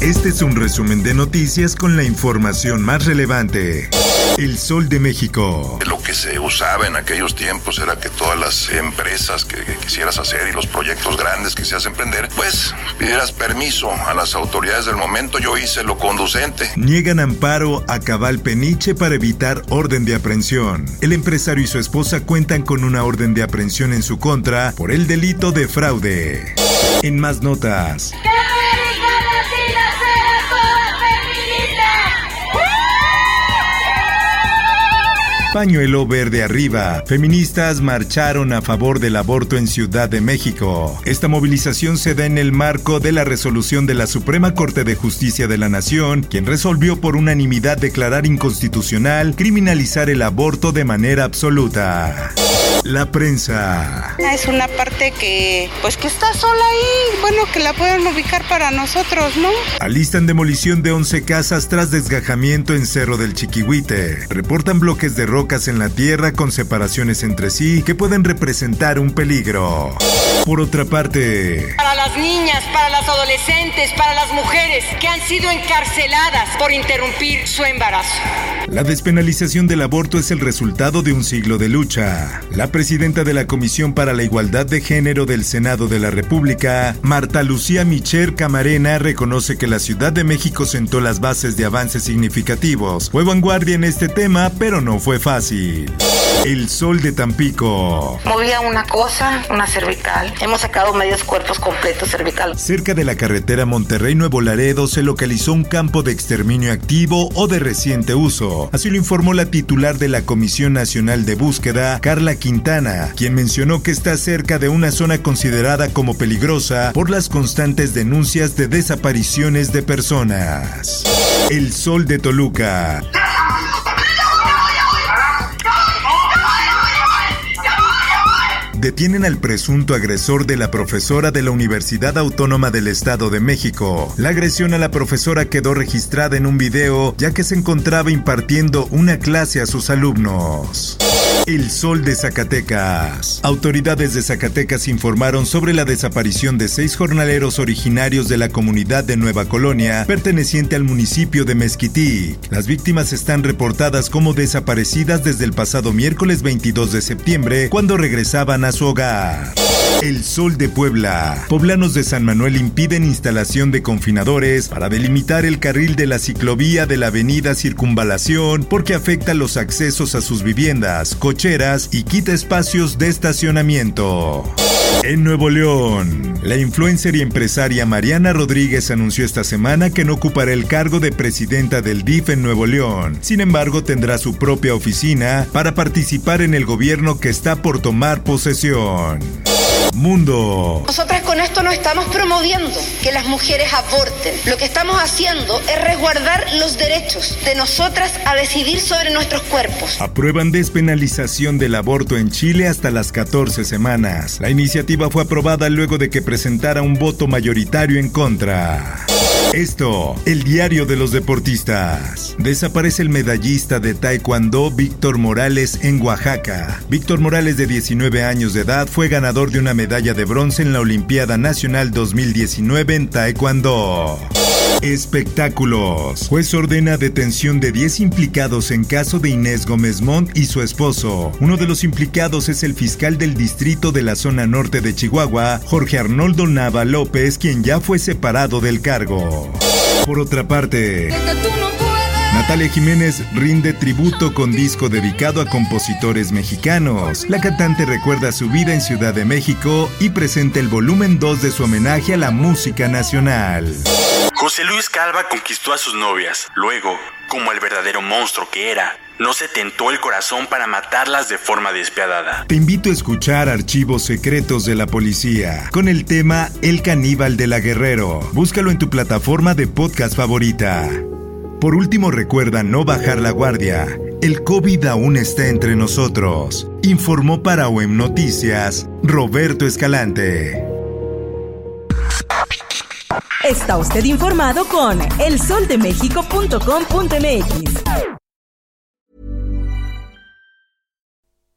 Este es un resumen de noticias con la información más relevante. El Sol de México. Lo que se usaba en aquellos tiempos era que todas las empresas que, que quisieras hacer y los proyectos grandes que quisieras emprender, pues pidieras permiso a las autoridades del momento. Yo hice lo conducente. Niegan amparo a Cabal Peniche para evitar orden de aprehensión. El empresario y su esposa cuentan con una orden de aprehensión en su contra por el delito de fraude. En más notas. Pañuelo verde arriba. Feministas marcharon a favor del aborto en Ciudad de México. Esta movilización se da en el marco de la resolución de la Suprema Corte de Justicia de la Nación, quien resolvió por unanimidad declarar inconstitucional criminalizar el aborto de manera absoluta. La prensa. Es una parte que, pues que está sola ahí, bueno, que la pueden ubicar para nosotros, ¿no? Alistan demolición de 11 casas tras desgajamiento en Cerro del Chiquihuite. Reportan bloques de rocas en la tierra con separaciones entre sí que pueden representar un peligro. Por otra parte, Para las niñas, para las adolescentes, para las mujeres que han sido encarceladas por interrumpir su embarazo. la despenalización del aborto es el resultado de un siglo de lucha. La presidenta de la Comisión para la Igualdad de Género del Senado de la República, Marta Lucía Micher Camarena, reconoce que la Ciudad de México sentó las bases de avances significativos. Fue vanguardia en este tema, pero no fue fácil. El sol de Tampico. Movía una cosa, una cervical. Hemos sacado medios cuerpos completos cervical. Cerca de la carretera Monterrey-Nuevo Laredo se localizó un campo de exterminio activo o de reciente uso. Así lo informó la titular de la Comisión Nacional de Búsqueda, Carla Quintana, quien mencionó que está cerca de una zona considerada como peligrosa por las constantes denuncias de desapariciones de personas. El Sol de Toluca. Detienen al presunto agresor de la profesora de la Universidad Autónoma del Estado de México. La agresión a la profesora quedó registrada en un video ya que se encontraba impartiendo una clase a sus alumnos. El Sol de Zacatecas. Autoridades de Zacatecas informaron sobre la desaparición de seis jornaleros originarios de la comunidad de Nueva Colonia, perteneciente al municipio de Mezquitic. Las víctimas están reportadas como desaparecidas desde el pasado miércoles 22 de septiembre, cuando regresaban a su hogar. El Sol de Puebla. Poblanos de San Manuel impiden instalación de confinadores para delimitar el carril de la ciclovía de la avenida Circunvalación porque afecta los accesos a sus viviendas, cocheras y quita espacios de estacionamiento. En Nuevo León, la influencer y empresaria Mariana Rodríguez anunció esta semana que no ocupará el cargo de presidenta del DIF en Nuevo León. Sin embargo, tendrá su propia oficina para participar en el gobierno que está por tomar posesión. Mundo. Nosotras con esto no estamos promoviendo que las mujeres aborten. Lo que estamos haciendo es resguardar los derechos de nosotras a decidir sobre nuestros cuerpos. Aprueban despenalización del aborto en Chile hasta las 14 semanas. La iniciativa fue aprobada luego de que presentara un voto mayoritario en contra. Esto, el diario de los deportistas. Desaparece el medallista de Taekwondo Víctor Morales en Oaxaca. Víctor Morales, de 19 años de edad, fue ganador de una medalla de bronce en la Olimpiada Nacional 2019 en Taekwondo. Espectáculos. Juez ordena detención de 10 implicados en caso de Inés Gómez Montt y su esposo. Uno de los implicados es el fiscal del distrito de la zona norte de Chihuahua, Jorge Arnoldo Nava López, quien ya fue separado del cargo. Por otra parte, Natalia Jiménez rinde tributo con disco dedicado a compositores mexicanos. La cantante recuerda su vida en Ciudad de México y presenta el volumen 2 de su homenaje a la música nacional. José Luis Calva conquistó a sus novias. Luego, como el verdadero monstruo que era, no se tentó el corazón para matarlas de forma despiadada. Te invito a escuchar Archivos Secretos de la Policía con el tema El caníbal de la Guerrero. Búscalo en tu plataforma de podcast favorita. Por último, recuerda no bajar la guardia. El COVID aún está entre nosotros. Informó para OEM Noticias Roberto Escalante. Está usted informado con elsoldemexico.com.mx.